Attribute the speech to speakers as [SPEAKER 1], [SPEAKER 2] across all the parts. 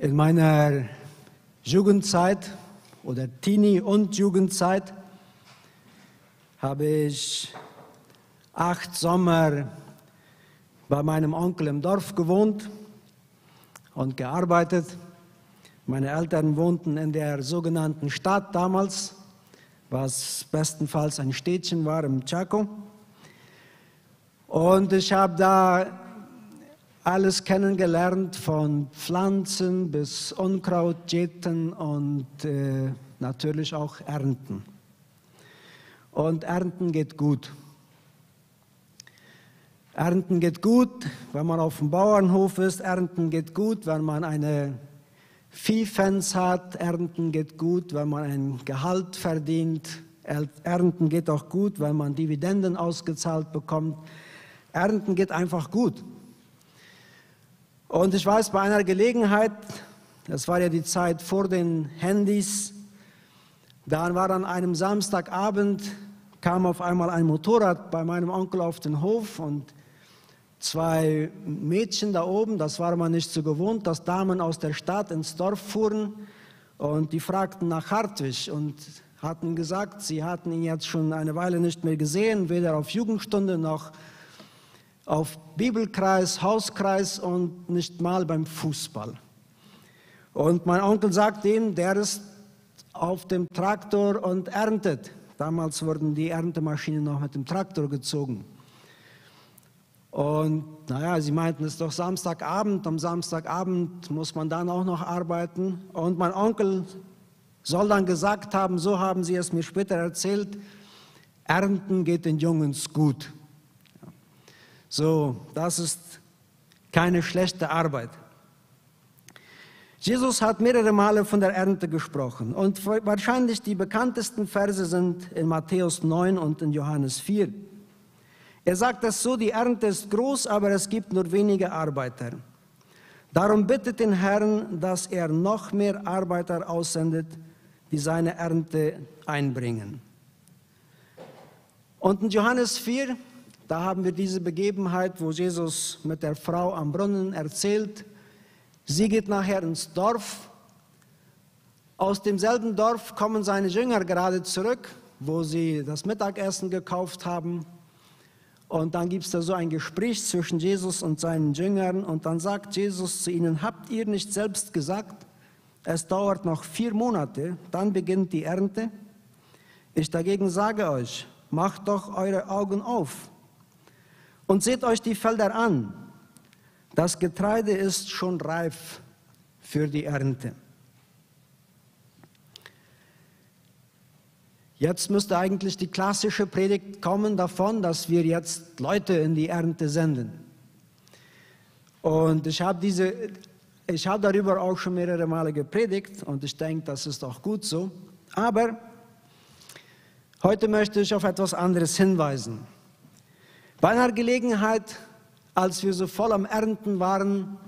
[SPEAKER 1] In meiner Jugendzeit oder Teenie- und Jugendzeit habe ich acht Sommer bei meinem Onkel im Dorf gewohnt und gearbeitet. Meine Eltern wohnten in der sogenannten Stadt damals, was bestenfalls ein Städtchen war im Chaco. Und ich habe da alles kennengelernt, von Pflanzen bis Unkraut jäten und äh, natürlich auch Ernten. Und Ernten geht gut. Ernten geht gut, wenn man auf dem Bauernhof ist. Ernten geht gut, wenn man eine Viehfans hat. Ernten geht gut, wenn man ein Gehalt verdient. Ernten geht auch gut, wenn man Dividenden ausgezahlt bekommt. Ernten geht einfach gut. Und ich weiß, bei einer Gelegenheit, das war ja die Zeit vor den Handys, da war an einem Samstagabend, kam auf einmal ein Motorrad bei meinem Onkel auf den Hof und zwei Mädchen da oben, das war man nicht so gewohnt, dass Damen aus der Stadt ins Dorf fuhren und die fragten nach Hartwig und hatten gesagt, sie hatten ihn jetzt schon eine Weile nicht mehr gesehen, weder auf Jugendstunde noch auf Bibelkreis, Hauskreis und nicht mal beim Fußball. Und mein Onkel sagt ihm, der ist auf dem Traktor und erntet. Damals wurden die Erntemaschinen noch mit dem Traktor gezogen. Und naja, sie meinten, es ist doch Samstagabend, am Samstagabend muss man dann auch noch arbeiten. Und mein Onkel soll dann gesagt haben, so haben sie es mir später erzählt, Ernten geht den Jungs gut. So, das ist keine schlechte Arbeit. Jesus hat mehrere Male von der Ernte gesprochen und wahrscheinlich die bekanntesten Verse sind in Matthäus 9 und in Johannes 4. Er sagt es so, die Ernte ist groß, aber es gibt nur wenige Arbeiter. Darum bittet den Herrn, dass er noch mehr Arbeiter aussendet, die seine Ernte einbringen. Und in Johannes 4 da haben wir diese Begebenheit, wo Jesus mit der Frau am Brunnen erzählt. Sie geht nachher ins Dorf. Aus demselben Dorf kommen seine Jünger gerade zurück, wo sie das Mittagessen gekauft haben. Und dann gibt es da so ein Gespräch zwischen Jesus und seinen Jüngern. Und dann sagt Jesus zu ihnen, habt ihr nicht selbst gesagt, es dauert noch vier Monate, dann beginnt die Ernte? Ich dagegen sage euch, macht doch eure Augen auf und seht euch die Felder an. Das Getreide ist schon reif für die Ernte. Jetzt müsste eigentlich die klassische Predigt kommen davon, dass wir jetzt Leute in die Ernte senden. Und ich habe diese, ich habe darüber auch schon mehrere Male gepredigt und ich denke, das ist auch gut so. Aber heute möchte ich auf etwas anderes hinweisen. Bei einer Gelegenheit, als wir so voll am Ernten waren,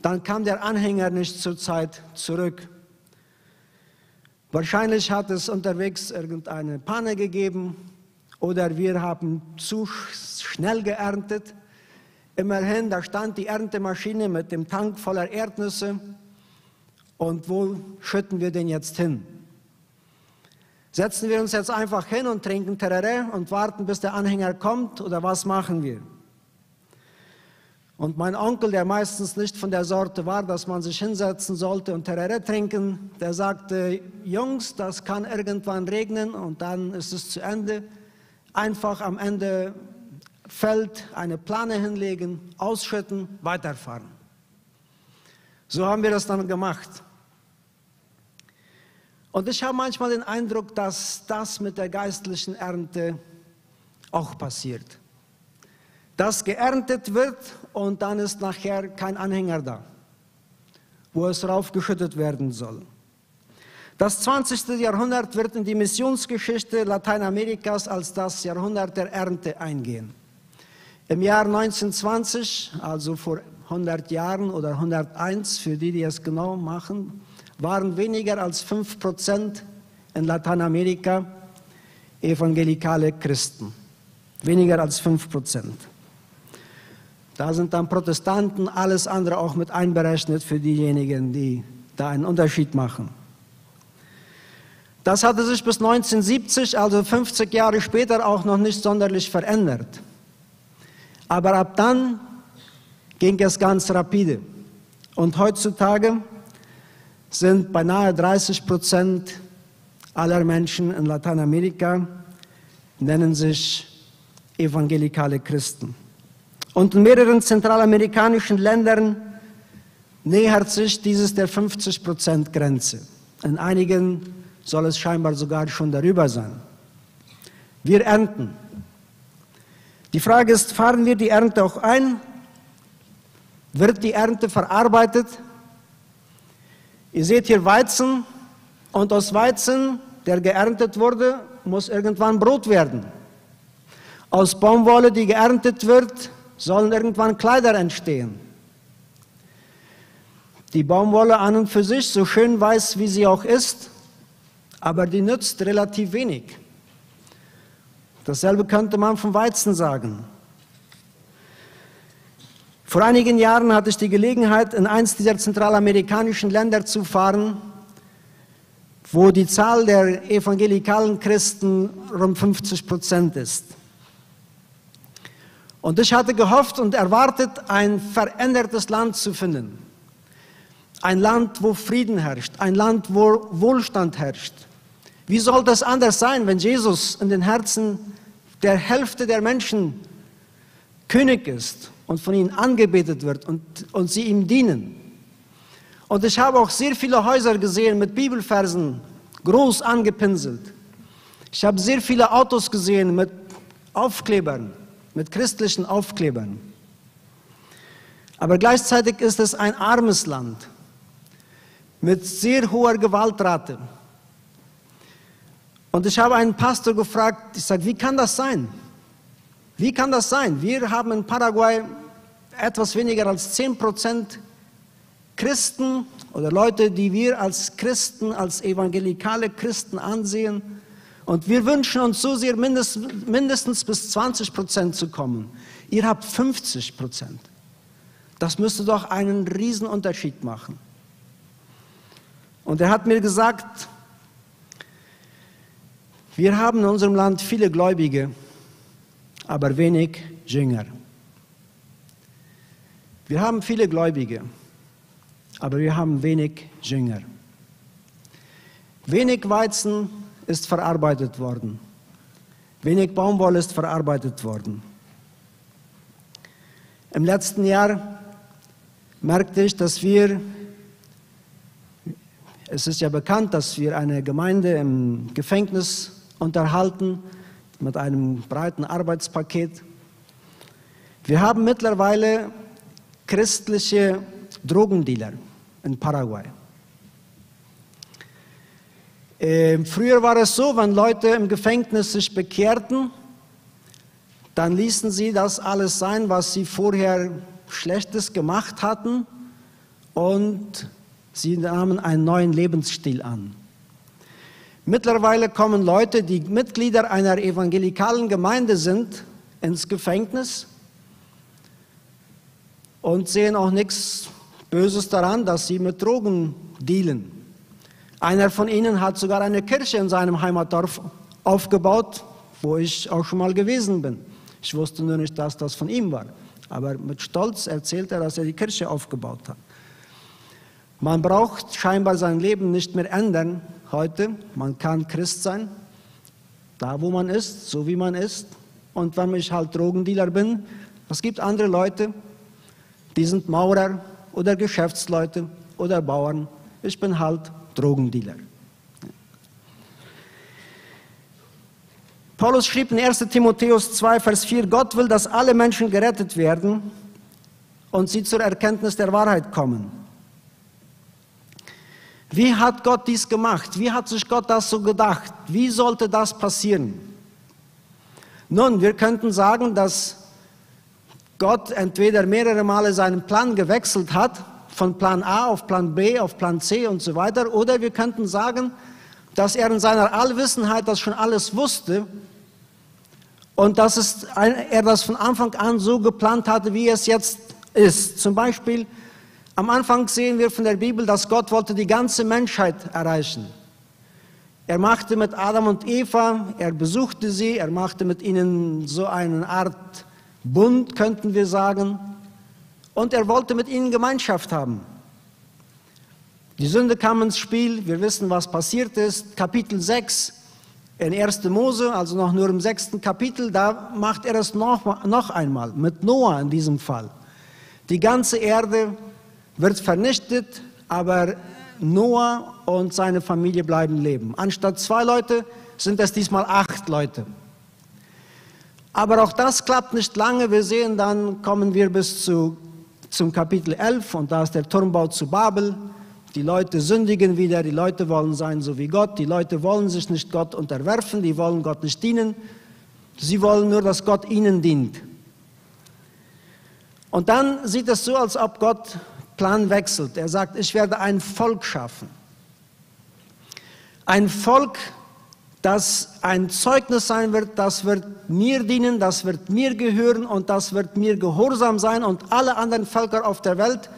[SPEAKER 1] dann kam der Anhänger nicht zur Zeit zurück. Wahrscheinlich hat es unterwegs irgendeine Panne gegeben oder wir haben zu schnell geerntet. Immerhin, da stand die Erntemaschine mit dem Tank voller Erdnüsse. Und wo schütten wir den jetzt hin? Setzen wir uns jetzt einfach hin und trinken Terere und warten, bis der Anhänger kommt oder was machen wir? Und mein Onkel, der meistens nicht von der Sorte war, dass man sich hinsetzen sollte und Terere trinken, der sagte, Jungs, das kann irgendwann regnen und dann ist es zu Ende. Einfach am Ende Feld eine Plane hinlegen, ausschütten, weiterfahren. So haben wir das dann gemacht. Und ich habe manchmal den Eindruck, dass das mit der geistlichen Ernte auch passiert. Dass geerntet wird und dann ist nachher kein Anhänger da, wo es raufgeschüttet werden soll. Das 20. Jahrhundert wird in die Missionsgeschichte Lateinamerikas als das Jahrhundert der Ernte eingehen. Im Jahr 1920, also vor 100 Jahren oder 101, für die, die es genau machen, waren weniger als 5 Prozent in Lateinamerika evangelikale Christen. Weniger als 5 Prozent. Da sind dann Protestanten, alles andere auch mit einberechnet für diejenigen, die da einen Unterschied machen. Das hatte sich bis 1970, also 50 Jahre später, auch noch nicht sonderlich verändert. Aber ab dann ging es ganz rapide. Und heutzutage sind beinahe 30 Prozent aller Menschen in Lateinamerika nennen sich evangelikale Christen. Und in mehreren zentralamerikanischen Ländern nähert sich dieses der 50-Prozent-Grenze. In einigen soll es scheinbar sogar schon darüber sein. Wir ernten. Die Frage ist, fahren wir die Ernte auch ein? Wird die Ernte verarbeitet? Ihr seht hier Weizen und aus Weizen, der geerntet wurde, muss irgendwann Brot werden. Aus Baumwolle, die geerntet wird, sollen irgendwann Kleider entstehen. Die Baumwolle an und für sich, so schön weiß wie sie auch ist, aber die nützt relativ wenig. Dasselbe könnte man vom Weizen sagen. Vor einigen Jahren hatte ich die Gelegenheit, in eins dieser zentralamerikanischen Länder zu fahren, wo die Zahl der evangelikalen Christen rund 50 Prozent ist. Und ich hatte gehofft und erwartet, ein verändertes Land zu finden. Ein Land, wo Frieden herrscht, ein Land, wo Wohlstand herrscht. Wie soll das anders sein, wenn Jesus in den Herzen der Hälfte der Menschen König ist und von ihnen angebetet wird und, und sie ihm dienen? Und ich habe auch sehr viele Häuser gesehen mit Bibelversen groß angepinselt. Ich habe sehr viele Autos gesehen mit Aufklebern mit christlichen Aufklebern. Aber gleichzeitig ist es ein armes Land mit sehr hoher Gewaltrate. Und ich habe einen Pastor gefragt, ich sage, wie kann das sein? Wie kann das sein? Wir haben in Paraguay etwas weniger als 10 Prozent Christen oder Leute, die wir als Christen, als evangelikale Christen ansehen. Und wir wünschen uns so sehr mindestens, mindestens bis 20 Prozent zu kommen. Ihr habt 50 Prozent. Das müsste doch einen Riesenunterschied machen. Und er hat mir gesagt, wir haben in unserem Land viele Gläubige, aber wenig Jünger. Wir haben viele Gläubige, aber wir haben wenig Jünger. Wenig Weizen, ist verarbeitet worden. Wenig Baumwolle ist verarbeitet worden. Im letzten Jahr merkte ich, dass wir, es ist ja bekannt, dass wir eine Gemeinde im Gefängnis unterhalten mit einem breiten Arbeitspaket. Wir haben mittlerweile christliche Drogendealer in Paraguay. Äh, früher war es so, wenn Leute im Gefängnis sich bekehrten, dann ließen sie das alles sein, was sie vorher Schlechtes gemacht hatten und sie nahmen einen neuen Lebensstil an. Mittlerweile kommen Leute, die Mitglieder einer evangelikalen Gemeinde sind, ins Gefängnis und sehen auch nichts Böses daran, dass sie mit Drogen dealen. Einer von ihnen hat sogar eine Kirche in seinem Heimatdorf aufgebaut, wo ich auch schon mal gewesen bin. Ich wusste nur nicht, dass das von ihm war. Aber mit Stolz erzählt er, dass er die Kirche aufgebaut hat. Man braucht scheinbar sein Leben nicht mehr ändern heute. Man kann Christ sein, da wo man ist, so wie man ist. Und wenn ich halt Drogendealer bin, es gibt andere Leute, die sind Maurer oder Geschäftsleute oder Bauern. Ich bin halt Drogendealer. Paulus schrieb in 1 Timotheus 2, Vers 4, Gott will, dass alle Menschen gerettet werden und sie zur Erkenntnis der Wahrheit kommen. Wie hat Gott dies gemacht? Wie hat sich Gott das so gedacht? Wie sollte das passieren? Nun, wir könnten sagen, dass Gott entweder mehrere Male seinen Plan gewechselt hat von Plan A auf Plan B, auf Plan C und so weiter. Oder wir könnten sagen, dass er in seiner Allwissenheit das schon alles wusste und dass es er das von Anfang an so geplant hatte, wie es jetzt ist. Zum Beispiel am Anfang sehen wir von der Bibel, dass Gott wollte die ganze Menschheit erreichen. Er machte mit Adam und Eva, er besuchte sie, er machte mit ihnen so eine Art Bund, könnten wir sagen, und er wollte mit ihnen Gemeinschaft haben. Die Sünde kam ins Spiel, wir wissen, was passiert ist. Kapitel 6 in 1. Mose, also noch nur im sechsten Kapitel, da macht er es noch, noch einmal, mit Noah in diesem Fall. Die ganze Erde wird vernichtet, aber Noah und seine Familie bleiben leben. Anstatt zwei Leute sind es diesmal acht Leute. Aber auch das klappt nicht lange. Wir sehen, dann kommen wir bis zu, zum Kapitel 11 und da ist der Turmbau zu Babel. Die Leute sündigen wieder, die Leute wollen sein so wie Gott, die Leute wollen sich nicht Gott unterwerfen, die wollen Gott nicht dienen, sie wollen nur, dass Gott ihnen dient. Und dann sieht es so, als ob Gott Plan wechselt. Er sagt, ich werde ein Volk schaffen. Ein Volk, das ein Zeugnis sein wird, das wird mir dienen, das wird mir gehören und das wird mir gehorsam sein und alle anderen Völker auf der Welt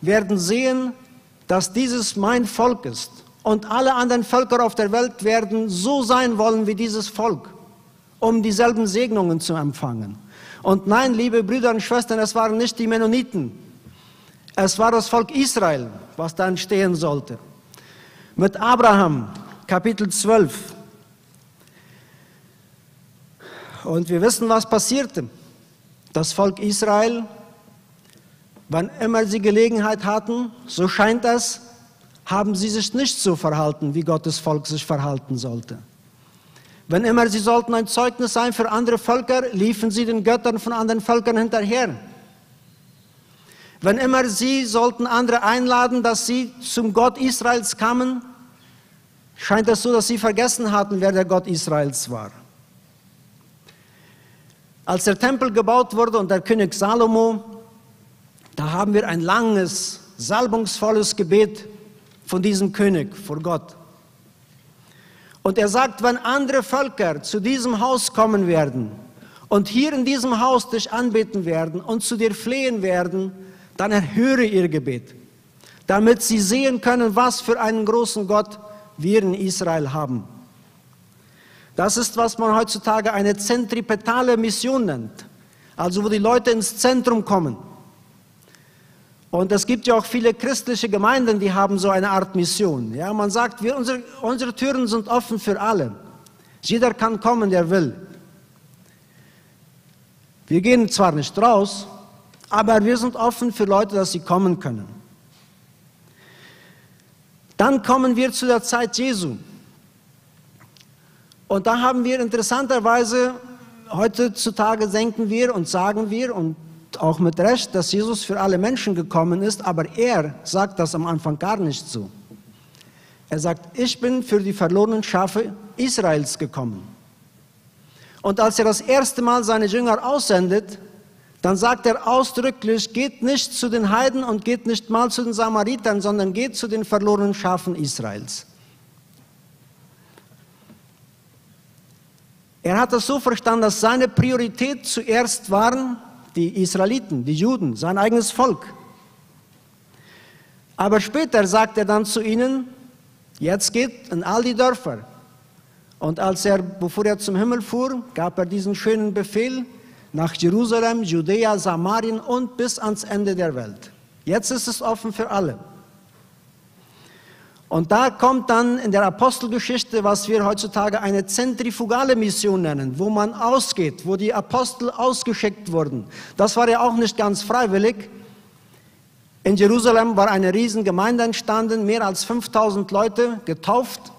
[SPEAKER 1] werden sehen, dass dieses mein Volk ist. Und alle anderen Völker auf der Welt werden so sein wollen wie dieses Volk, um dieselben Segnungen zu empfangen. Und nein, liebe Brüder und Schwestern, es waren nicht die Mennoniten. Es war das Volk Israel, was dann stehen sollte. Mit Abraham, Kapitel 12. Und wir wissen, was passierte. Das Volk Israel Wann immer sie Gelegenheit hatten, so scheint es, haben sie sich nicht so verhalten, wie Gottes Volk sich verhalten sollte. Wenn immer sie sollten ein Zeugnis sein für andere Völker, liefen sie den Göttern von anderen Völkern hinterher. Wenn immer sie sollten andere einladen, dass sie zum Gott Israels kamen, scheint es so, dass sie vergessen hatten, wer der Gott Israels war. Als der Tempel gebaut wurde und der König Salomo da haben wir ein langes, salbungsvolles Gebet von diesem König vor Gott. Und er sagt, wenn andere Völker zu diesem Haus kommen werden und hier in diesem Haus dich anbeten werden und zu dir flehen werden, dann erhöre ihr Gebet, damit sie sehen können, was für einen großen Gott wir in Israel haben. Das ist, was man heutzutage eine zentripetale Mission nennt, also wo die Leute ins Zentrum kommen. Und es gibt ja auch viele christliche Gemeinden, die haben so eine Art Mission. Ja, man sagt, wir, unsere, unsere Türen sind offen für alle. Jeder kann kommen, der will. Wir gehen zwar nicht raus, aber wir sind offen für Leute, dass sie kommen können. Dann kommen wir zu der Zeit Jesu. Und da haben wir interessanterweise, heutzutage denken wir und sagen wir, und auch mit Recht, dass Jesus für alle Menschen gekommen ist, aber er sagt das am Anfang gar nicht so. Er sagt, ich bin für die verlorenen Schafe Israels gekommen. Und als er das erste Mal seine Jünger aussendet, dann sagt er ausdrücklich, geht nicht zu den Heiden und geht nicht mal zu den Samaritern, sondern geht zu den verlorenen Schafen Israels. Er hat das so verstanden, dass seine Priorität zuerst waren die Israeliten, die Juden, sein eigenes Volk. Aber später sagt er dann zu ihnen, jetzt geht in all die Dörfer. Und als er, bevor er zum Himmel fuhr, gab er diesen schönen Befehl nach Jerusalem, Judäa, Samarien und bis ans Ende der Welt. Jetzt ist es offen für alle. Und da kommt dann in der Apostelgeschichte, was wir heutzutage eine zentrifugale Mission nennen, wo man ausgeht, wo die Apostel ausgeschickt wurden. Das war ja auch nicht ganz freiwillig. In Jerusalem war eine Riesengemeinde entstanden, mehr als 5000 Leute getauft.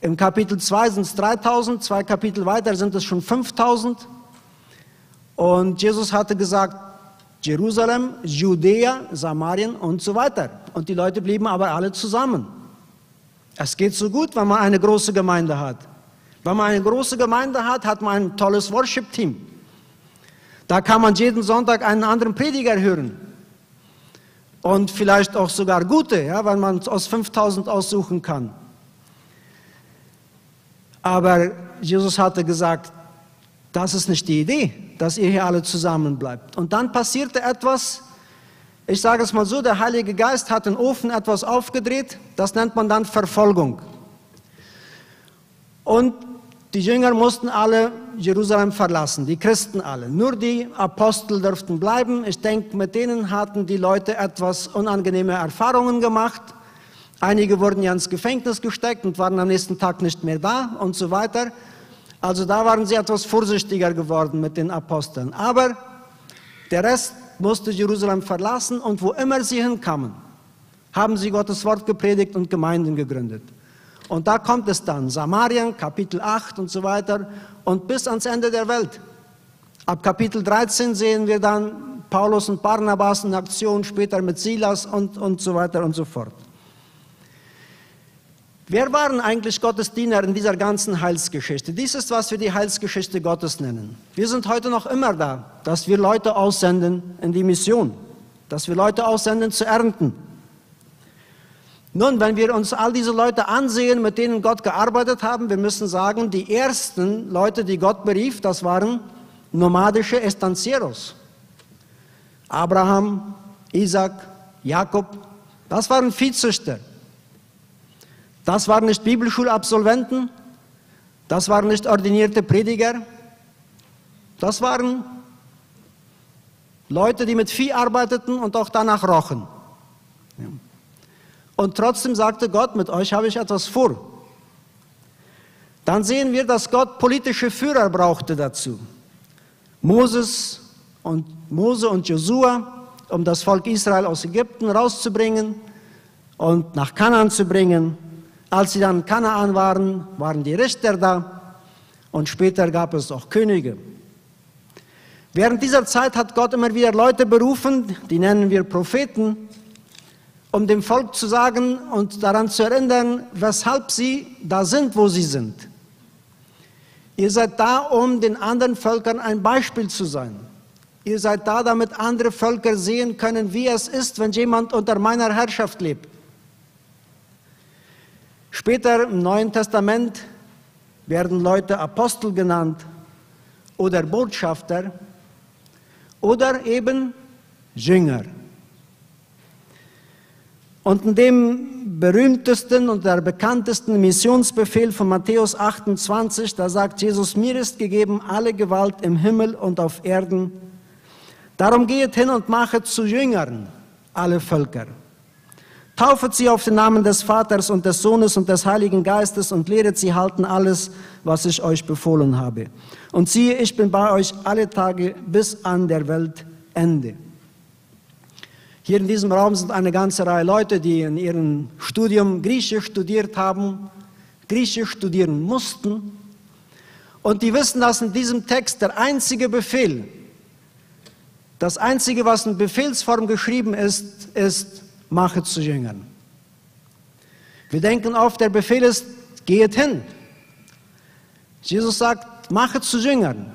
[SPEAKER 1] Im Kapitel 2 sind es 3000, zwei Kapitel weiter sind es schon 5000. Und Jesus hatte gesagt, Jerusalem, Judäa, Samarien und so weiter. Und die Leute blieben aber alle zusammen. Es geht so gut, wenn man eine große Gemeinde hat. Wenn man eine große Gemeinde hat, hat man ein tolles Worship-Team. Da kann man jeden Sonntag einen anderen Prediger hören. Und vielleicht auch sogar gute, ja, weil man aus 5000 aussuchen kann. Aber Jesus hatte gesagt, das ist nicht die Idee, dass ihr hier alle zusammen bleibt. Und dann passierte etwas, ich sage es mal so, der Heilige Geist hat den Ofen etwas aufgedreht, das nennt man dann Verfolgung. Und die Jünger mussten alle Jerusalem verlassen, die Christen alle. Nur die Apostel durften bleiben. Ich denke, mit denen hatten die Leute etwas unangenehme Erfahrungen gemacht. Einige wurden ja ins Gefängnis gesteckt und waren am nächsten Tag nicht mehr da und so weiter. Also da waren sie etwas vorsichtiger geworden mit den Aposteln. Aber der Rest musste Jerusalem verlassen und wo immer sie hinkamen, haben sie Gottes Wort gepredigt und Gemeinden gegründet. Und da kommt es dann, Samarien, Kapitel 8 und so weiter, und bis ans Ende der Welt. Ab Kapitel 13 sehen wir dann Paulus und Barnabas in Aktion, später mit Silas und, und so weiter und so fort. Wer waren eigentlich Gottes Diener in dieser ganzen Heilsgeschichte? Dies ist, was wir die Heilsgeschichte Gottes nennen. Wir sind heute noch immer da, dass wir Leute aussenden in die Mission, dass wir Leute aussenden zu ernten. Nun, wenn wir uns all diese Leute ansehen, mit denen Gott gearbeitet haben, wir müssen sagen, die ersten Leute, die Gott berief, das waren nomadische Estancieros. Abraham, Isaac, Jakob, das waren Viehzüchter. Das waren nicht Bibelschulabsolventen, das waren nicht ordinierte Prediger, das waren Leute, die mit Vieh arbeiteten und auch danach rochen. Und trotzdem sagte Gott, mit euch habe ich etwas vor. Dann sehen wir, dass Gott politische Führer brauchte dazu. Moses und Mose und Josua, um das Volk Israel aus Ägypten rauszubringen und nach Kanaan zu bringen. Als sie dann Kanaan waren, waren die Richter da und später gab es auch Könige. Während dieser Zeit hat Gott immer wieder Leute berufen, die nennen wir Propheten, um dem Volk zu sagen und daran zu erinnern, weshalb sie da sind, wo sie sind. Ihr seid da, um den anderen Völkern ein Beispiel zu sein. Ihr seid da, damit andere Völker sehen können, wie es ist, wenn jemand unter meiner Herrschaft lebt. Später im Neuen Testament werden Leute Apostel genannt oder Botschafter oder eben Jünger. Und in dem berühmtesten und der bekanntesten Missionsbefehl von Matthäus 28, da sagt Jesus, mir ist gegeben alle Gewalt im Himmel und auf Erden. Darum geht hin und machet zu Jüngern alle Völker. Taufet sie auf den Namen des Vaters und des Sohnes und des Heiligen Geistes und lehret sie halten alles, was ich euch befohlen habe. Und siehe, ich bin bei euch alle Tage bis an der Weltende. Hier in diesem Raum sind eine ganze Reihe Leute, die in ihrem Studium Griechisch studiert haben, Griechisch studieren mussten. Und die wissen, dass in diesem Text der einzige Befehl, das einzige, was in Befehlsform geschrieben ist, ist, mache zu Jüngern. Wir denken oft, der Befehl ist, geht hin. Jesus sagt, mache zu Jüngern.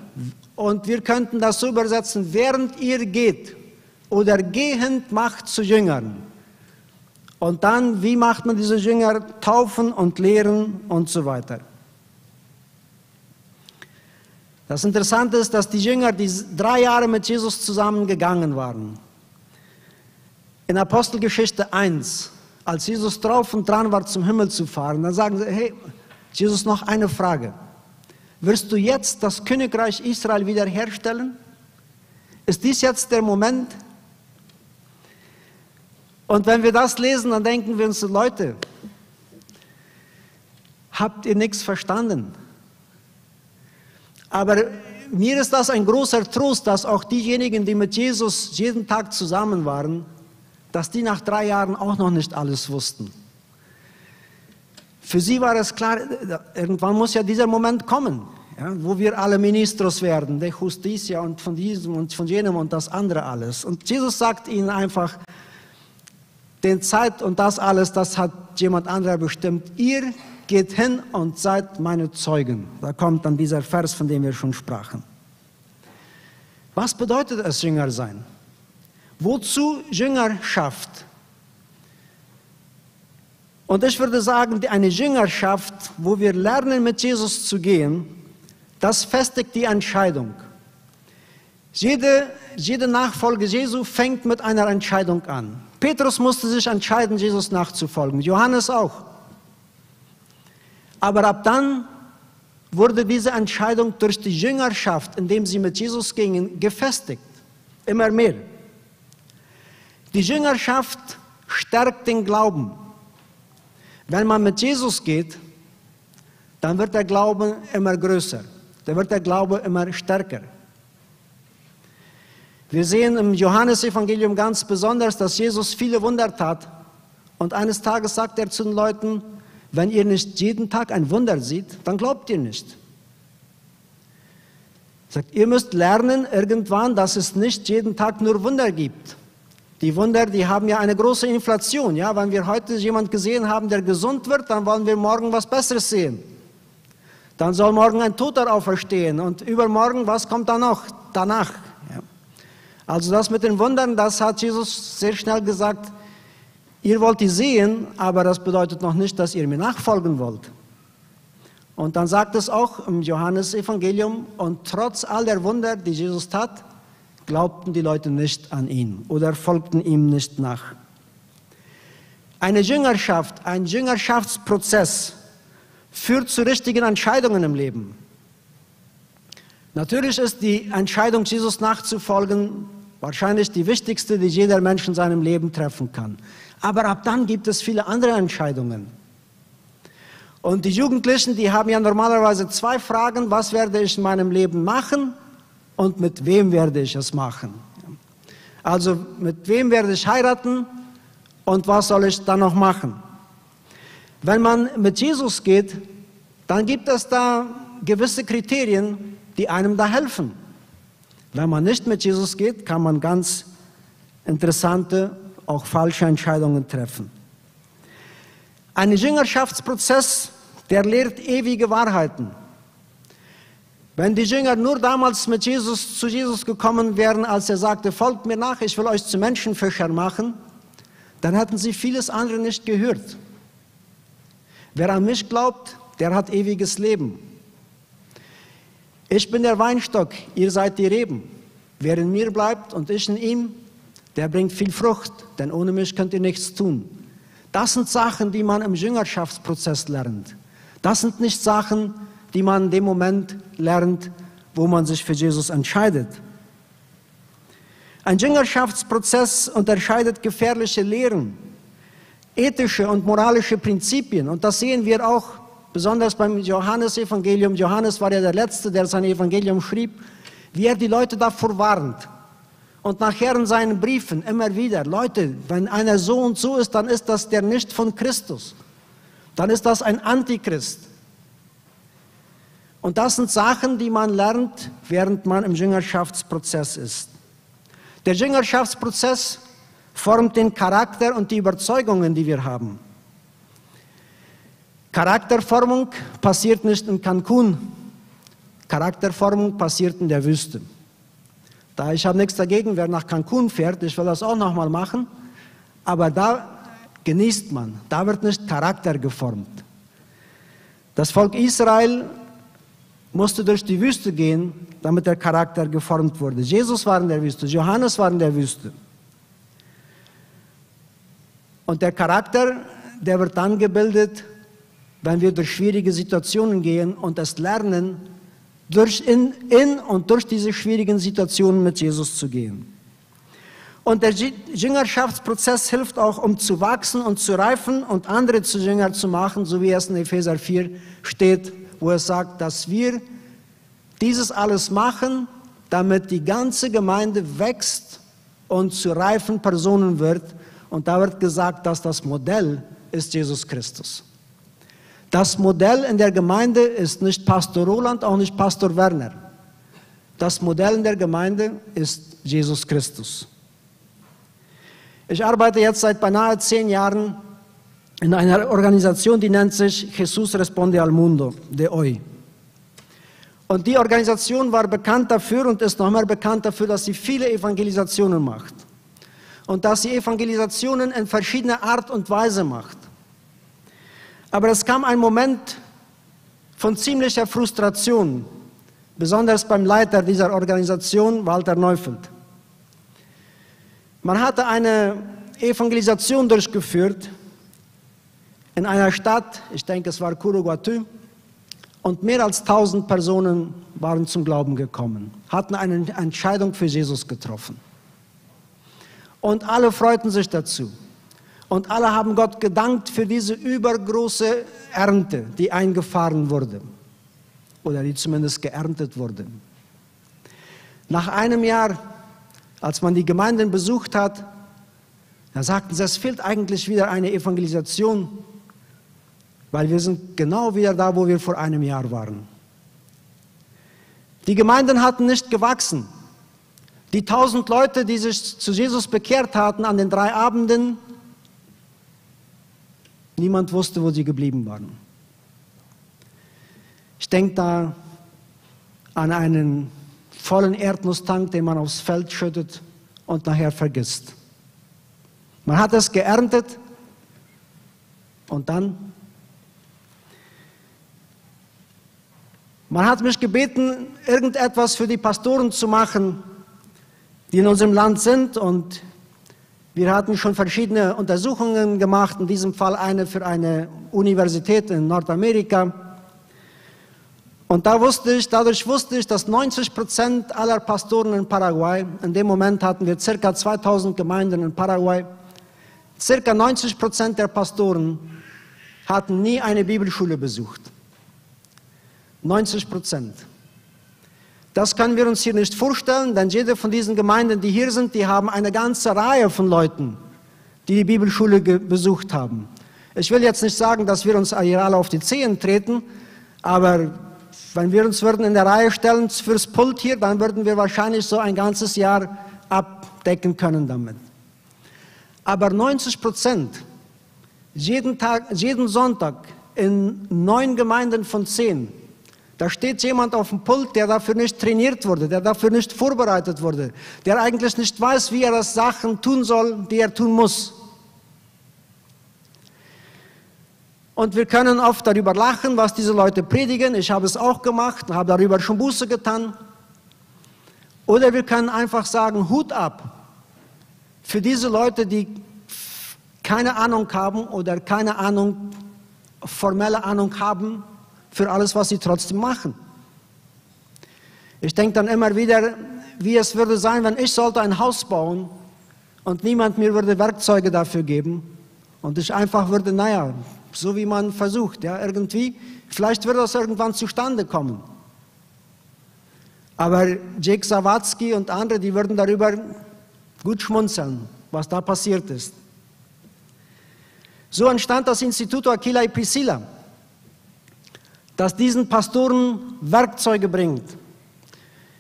[SPEAKER 1] Und wir könnten das so übersetzen, während ihr geht oder gehend macht zu Jüngern. Und dann, wie macht man diese Jünger? Taufen und lehren und so weiter. Das Interessante ist, dass die Jünger, die drei Jahre mit Jesus zusammengegangen waren, in Apostelgeschichte 1, als Jesus drauf und dran war, zum Himmel zu fahren, dann sagen sie, hey, Jesus, noch eine Frage. Wirst du jetzt das Königreich Israel wiederherstellen? Ist dies jetzt der Moment? Und wenn wir das lesen, dann denken wir uns, Leute, habt ihr nichts verstanden? Aber mir ist das ein großer Trost, dass auch diejenigen, die mit Jesus jeden Tag zusammen waren, dass die nach drei Jahren auch noch nicht alles wussten. Für sie war es klar, irgendwann muss ja dieser Moment kommen, ja, wo wir alle Ministros werden, der Justitia und von diesem und von jenem und das andere alles. Und Jesus sagt ihnen einfach, den Zeit und das alles, das hat jemand anderer bestimmt. Ihr geht hin und seid meine Zeugen. Da kommt dann dieser Vers, von dem wir schon sprachen. Was bedeutet es, Jünger sein? Wozu Jüngerschaft? Und ich würde sagen, eine Jüngerschaft, wo wir lernen, mit Jesus zu gehen, das festigt die Entscheidung. Jede, jede Nachfolge Jesu fängt mit einer Entscheidung an. Petrus musste sich entscheiden, Jesus nachzufolgen, Johannes auch. Aber ab dann wurde diese Entscheidung durch die Jüngerschaft, indem sie mit Jesus gingen, gefestigt. Immer mehr. Die Jüngerschaft stärkt den Glauben. Wenn man mit Jesus geht, dann wird der Glaube immer größer. Dann wird der Glaube immer stärker. Wir sehen im Johannesevangelium ganz besonders, dass Jesus viele Wunder tat. Und eines Tages sagt er zu den Leuten, wenn ihr nicht jeden Tag ein Wunder seht, dann glaubt ihr nicht. Er sagt, ihr müsst lernen irgendwann, dass es nicht jeden Tag nur Wunder gibt. Die Wunder, die haben ja eine große Inflation. Ja, wenn wir heute jemand gesehen haben, der gesund wird, dann wollen wir morgen was Besseres sehen. Dann soll morgen ein Toter auferstehen und übermorgen, was kommt dann noch danach? Ja. Also das mit den Wundern, das hat Jesus sehr schnell gesagt, ihr wollt die sehen, aber das bedeutet noch nicht, dass ihr mir nachfolgen wollt. Und dann sagt es auch im Johannesevangelium, und trotz all der Wunder, die Jesus tat, glaubten die Leute nicht an ihn oder folgten ihm nicht nach. Eine Jüngerschaft, ein Jüngerschaftsprozess führt zu richtigen Entscheidungen im Leben. Natürlich ist die Entscheidung, Jesus nachzufolgen, wahrscheinlich die wichtigste, die jeder Mensch in seinem Leben treffen kann. Aber ab dann gibt es viele andere Entscheidungen. Und die Jugendlichen, die haben ja normalerweise zwei Fragen, was werde ich in meinem Leben machen und mit wem werde ich es machen. Also mit wem werde ich heiraten und was soll ich dann noch machen. Wenn man mit Jesus geht, dann gibt es da gewisse Kriterien, die einem da helfen. Wenn man nicht mit Jesus geht, kann man ganz interessante, auch falsche Entscheidungen treffen. Ein Jüngerschaftsprozess, der lehrt ewige Wahrheiten. Wenn die Jünger nur damals mit Jesus zu Jesus gekommen wären, als er sagte, folgt mir nach, ich will euch zu Menschenfischern machen, dann hätten sie vieles andere nicht gehört. Wer an mich glaubt, der hat ewiges Leben. Ich bin der Weinstock, ihr seid die Reben. Wer in mir bleibt und ich in ihm, der bringt viel Frucht, denn ohne mich könnt ihr nichts tun. Das sind Sachen, die man im Jüngerschaftsprozess lernt. Das sind nicht Sachen, die man in dem Moment lernt, wo man sich für Jesus entscheidet. Ein Jüngerschaftsprozess unterscheidet gefährliche Lehren, ethische und moralische Prinzipien. Und das sehen wir auch besonders beim Johannesevangelium. Johannes war ja der Letzte, der sein Evangelium schrieb, wie er die Leute davor warnt. Und nachher in seinen Briefen immer wieder, Leute, wenn einer so und so ist, dann ist das der nicht von Christus. Dann ist das ein Antichrist. Und das sind Sachen, die man lernt, während man im Jüngerschaftsprozess ist. Der Jüngerschaftsprozess formt den Charakter und die Überzeugungen, die wir haben. Charakterformung passiert nicht in Cancun. Charakterformung passiert in der Wüste. Da ich habe nichts dagegen, wer nach Cancun fährt, ich will das auch nochmal machen, aber da genießt man, da wird nicht Charakter geformt. Das Volk Israel musste durch die Wüste gehen, damit der Charakter geformt wurde. Jesus war in der Wüste, Johannes war in der Wüste. Und der Charakter, der wird dann gebildet, wenn wir durch schwierige Situationen gehen und es lernen, durch in, in und durch diese schwierigen Situationen mit Jesus zu gehen. Und der Jüngerschaftsprozess hilft auch, um zu wachsen und zu reifen und andere zu Jünger zu machen, so wie es in Epheser 4 steht, wo es sagt, dass wir dieses alles machen, damit die ganze Gemeinde wächst und zu reifen Personen wird. Und da wird gesagt, dass das Modell ist Jesus Christus. Das Modell in der Gemeinde ist nicht Pastor Roland, auch nicht Pastor Werner. Das Modell in der Gemeinde ist Jesus Christus. Ich arbeite jetzt seit beinahe zehn Jahren in einer Organisation, die nennt sich Jesus Responde al Mundo, de hoy. Und die Organisation war bekannt dafür und ist noch mehr bekannt dafür, dass sie viele Evangelisationen macht. Und dass sie Evangelisationen in verschiedener Art und Weise macht. Aber es kam ein Moment von ziemlicher Frustration, besonders beim Leiter dieser Organisation, Walter Neufeld. Man hatte eine Evangelisation durchgeführt in einer Stadt, ich denke es war Kuruguatu, und mehr als 1000 Personen waren zum Glauben gekommen, hatten eine Entscheidung für Jesus getroffen. Und alle freuten sich dazu. Und alle haben Gott gedankt für diese übergroße Ernte, die eingefahren wurde. Oder die zumindest geerntet wurde. Nach einem Jahr, als man die Gemeinden besucht hat, da sagten sie, es fehlt eigentlich wieder eine Evangelisation weil wir sind genau wieder da, wo wir vor einem Jahr waren. Die Gemeinden hatten nicht gewachsen. Die tausend Leute, die sich zu Jesus bekehrt hatten an den drei Abenden, niemand wusste, wo sie geblieben waren. Ich denke da an einen vollen Erdnusstank, den man aufs Feld schüttet und nachher vergisst. Man hat es geerntet und dann Man hat mich gebeten, irgendetwas für die Pastoren zu machen, die in unserem Land sind. Und wir hatten schon verschiedene Untersuchungen gemacht, in diesem Fall eine für eine Universität in Nordamerika. Und da wusste ich, dadurch wusste ich, dass 90 Prozent aller Pastoren in Paraguay, in dem Moment hatten wir circa 2000 Gemeinden in Paraguay, circa 90 Prozent der Pastoren hatten nie eine Bibelschule besucht. 90 Prozent. Das können wir uns hier nicht vorstellen, denn jede von diesen Gemeinden, die hier sind, die haben eine ganze Reihe von Leuten, die die Bibelschule besucht haben. Ich will jetzt nicht sagen, dass wir uns hier alle auf die Zehen treten, aber wenn wir uns würden in der Reihe stellen fürs Pult hier, dann würden wir wahrscheinlich so ein ganzes Jahr abdecken können damit. Aber 90 Prozent, jeden, Tag, jeden Sonntag in neun Gemeinden von zehn, da steht jemand auf dem Pult, der dafür nicht trainiert wurde, der dafür nicht vorbereitet wurde, der eigentlich nicht weiß, wie er das Sachen tun soll, die er tun muss. Und wir können oft darüber lachen, was diese Leute predigen. Ich habe es auch gemacht, habe darüber schon Buße getan. Oder wir können einfach sagen, Hut ab für diese Leute, die keine Ahnung haben oder keine Ahnung, formelle Ahnung haben für alles, was sie trotzdem machen. Ich denke dann immer wieder, wie es würde sein, wenn ich sollte ein Haus bauen und niemand mir würde Werkzeuge dafür geben und ich einfach würde, naja, so wie man versucht, ja, irgendwie, vielleicht würde das irgendwann zustande kommen. Aber Jake Sawatzki und andere, die würden darüber gut schmunzeln, was da passiert ist. So entstand das Instituto Aquila y Priscilla das diesen Pastoren Werkzeuge bringt.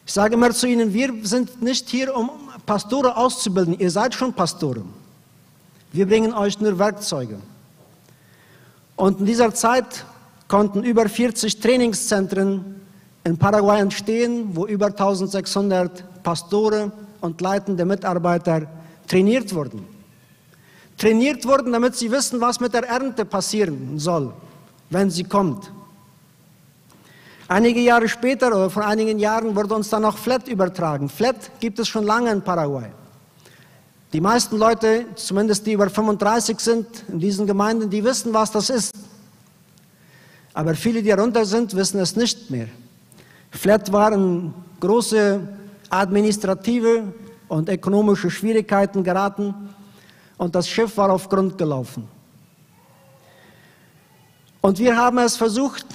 [SPEAKER 1] Ich sage immer zu ihnen, wir sind nicht hier, um Pastoren auszubilden. Ihr seid schon Pastoren. Wir bringen euch nur Werkzeuge. Und in dieser Zeit konnten über 40 Trainingszentren in Paraguay entstehen, wo über 1600 Pastoren und leitende Mitarbeiter trainiert wurden. Trainiert wurden, damit sie wissen, was mit der Ernte passieren soll, wenn sie kommt. Einige Jahre später oder vor einigen Jahren wurde uns dann noch Flat übertragen. Flat gibt es schon lange in Paraguay. Die meisten Leute, zumindest die über 35 sind in diesen Gemeinden, die wissen, was das ist. Aber viele, die darunter sind, wissen es nicht mehr. Flat waren große administrative und ökonomische Schwierigkeiten geraten und das Schiff war auf Grund gelaufen. Und wir haben es versucht,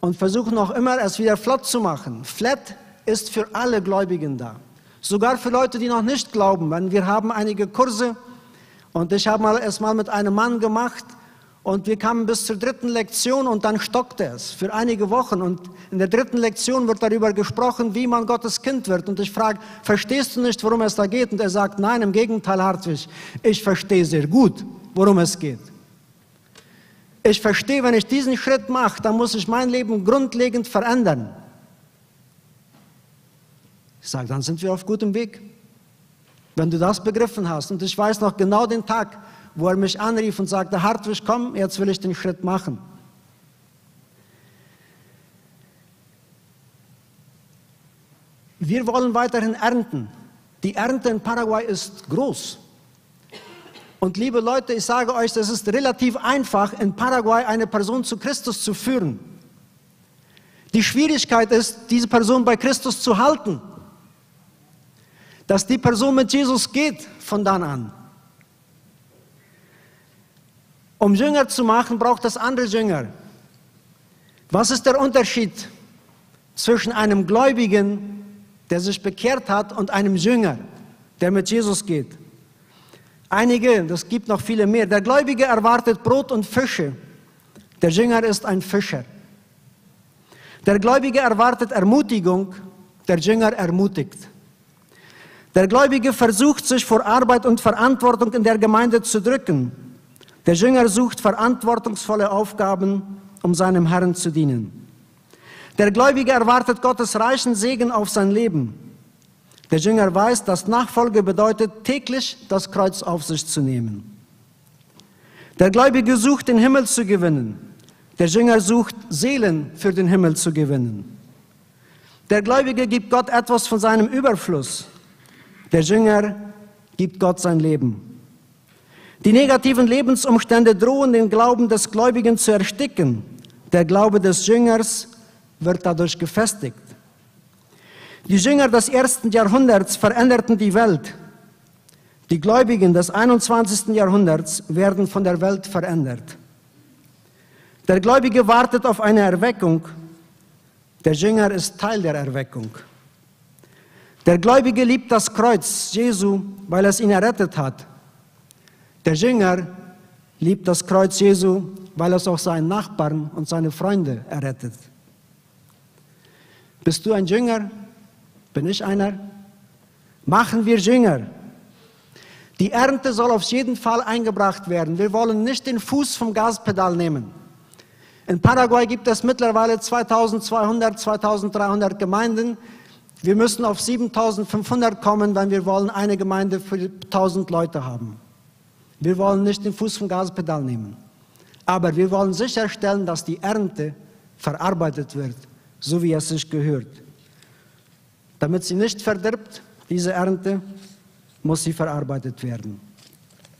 [SPEAKER 1] und versuchen auch immer, es wieder flott zu machen. Flat ist für alle Gläubigen da. Sogar für Leute, die noch nicht glauben. Wir haben einige Kurse und ich habe es mal mit einem Mann gemacht und wir kamen bis zur dritten Lektion und dann stockte es für einige Wochen. Und in der dritten Lektion wird darüber gesprochen, wie man Gottes Kind wird. Und ich frage, verstehst du nicht, worum es da geht? Und er sagt, nein, im Gegenteil, Hartwig, ich verstehe sehr gut, worum es geht. Ich verstehe, wenn ich diesen Schritt mache, dann muss ich mein Leben grundlegend verändern. Ich sage, dann sind wir auf gutem Weg. Wenn du das begriffen hast, und ich weiß noch genau den Tag, wo er mich anrief und sagte, Hartwig, komm, jetzt will ich den Schritt machen. Wir wollen weiterhin ernten. Die Ernte in Paraguay ist groß. Und liebe Leute, ich sage euch, es ist relativ einfach, in Paraguay eine Person zu Christus zu führen. Die Schwierigkeit ist, diese Person bei Christus zu halten. Dass die Person mit Jesus geht von dann an. Um Jünger zu machen, braucht es andere Jünger. Was ist der Unterschied zwischen einem Gläubigen, der sich bekehrt hat, und einem Jünger, der mit Jesus geht? Einige, das gibt noch viele mehr. Der Gläubige erwartet Brot und Fische. Der Jünger ist ein Fischer. Der Gläubige erwartet Ermutigung. Der Jünger ermutigt. Der Gläubige versucht sich vor Arbeit und Verantwortung in der Gemeinde zu drücken. Der Jünger sucht verantwortungsvolle Aufgaben, um seinem Herrn zu dienen. Der Gläubige erwartet Gottes reichen Segen auf sein Leben. Der Jünger weiß, dass Nachfolge bedeutet, täglich das Kreuz auf sich zu nehmen. Der Gläubige sucht, den Himmel zu gewinnen. Der Jünger sucht, Seelen für den Himmel zu gewinnen. Der Gläubige gibt Gott etwas von seinem Überfluss. Der Jünger gibt Gott sein Leben. Die negativen Lebensumstände drohen den Glauben des Gläubigen zu ersticken. Der Glaube des Jüngers wird dadurch gefestigt. Die Jünger des ersten Jahrhunderts veränderten die Welt. Die Gläubigen des 21. Jahrhunderts werden von der Welt verändert. Der Gläubige wartet auf eine Erweckung. Der Jünger ist Teil der Erweckung. Der Gläubige liebt das Kreuz Jesu, weil es ihn errettet hat. Der Jünger liebt das Kreuz Jesu, weil es auch seinen Nachbarn und seine Freunde errettet. Bist du ein Jünger? Bin ich einer? Machen wir Jünger. Die Ernte soll auf jeden Fall eingebracht werden. Wir wollen nicht den Fuß vom Gaspedal nehmen. In Paraguay gibt es mittlerweile 2200, 2300 Gemeinden. Wir müssen auf 7500 kommen, wenn wir wollen eine Gemeinde für 1000 Leute haben. Wir wollen nicht den Fuß vom Gaspedal nehmen. Aber wir wollen sicherstellen, dass die Ernte verarbeitet wird, so wie es sich gehört. Damit sie nicht verdirbt, diese Ernte, muss sie verarbeitet werden.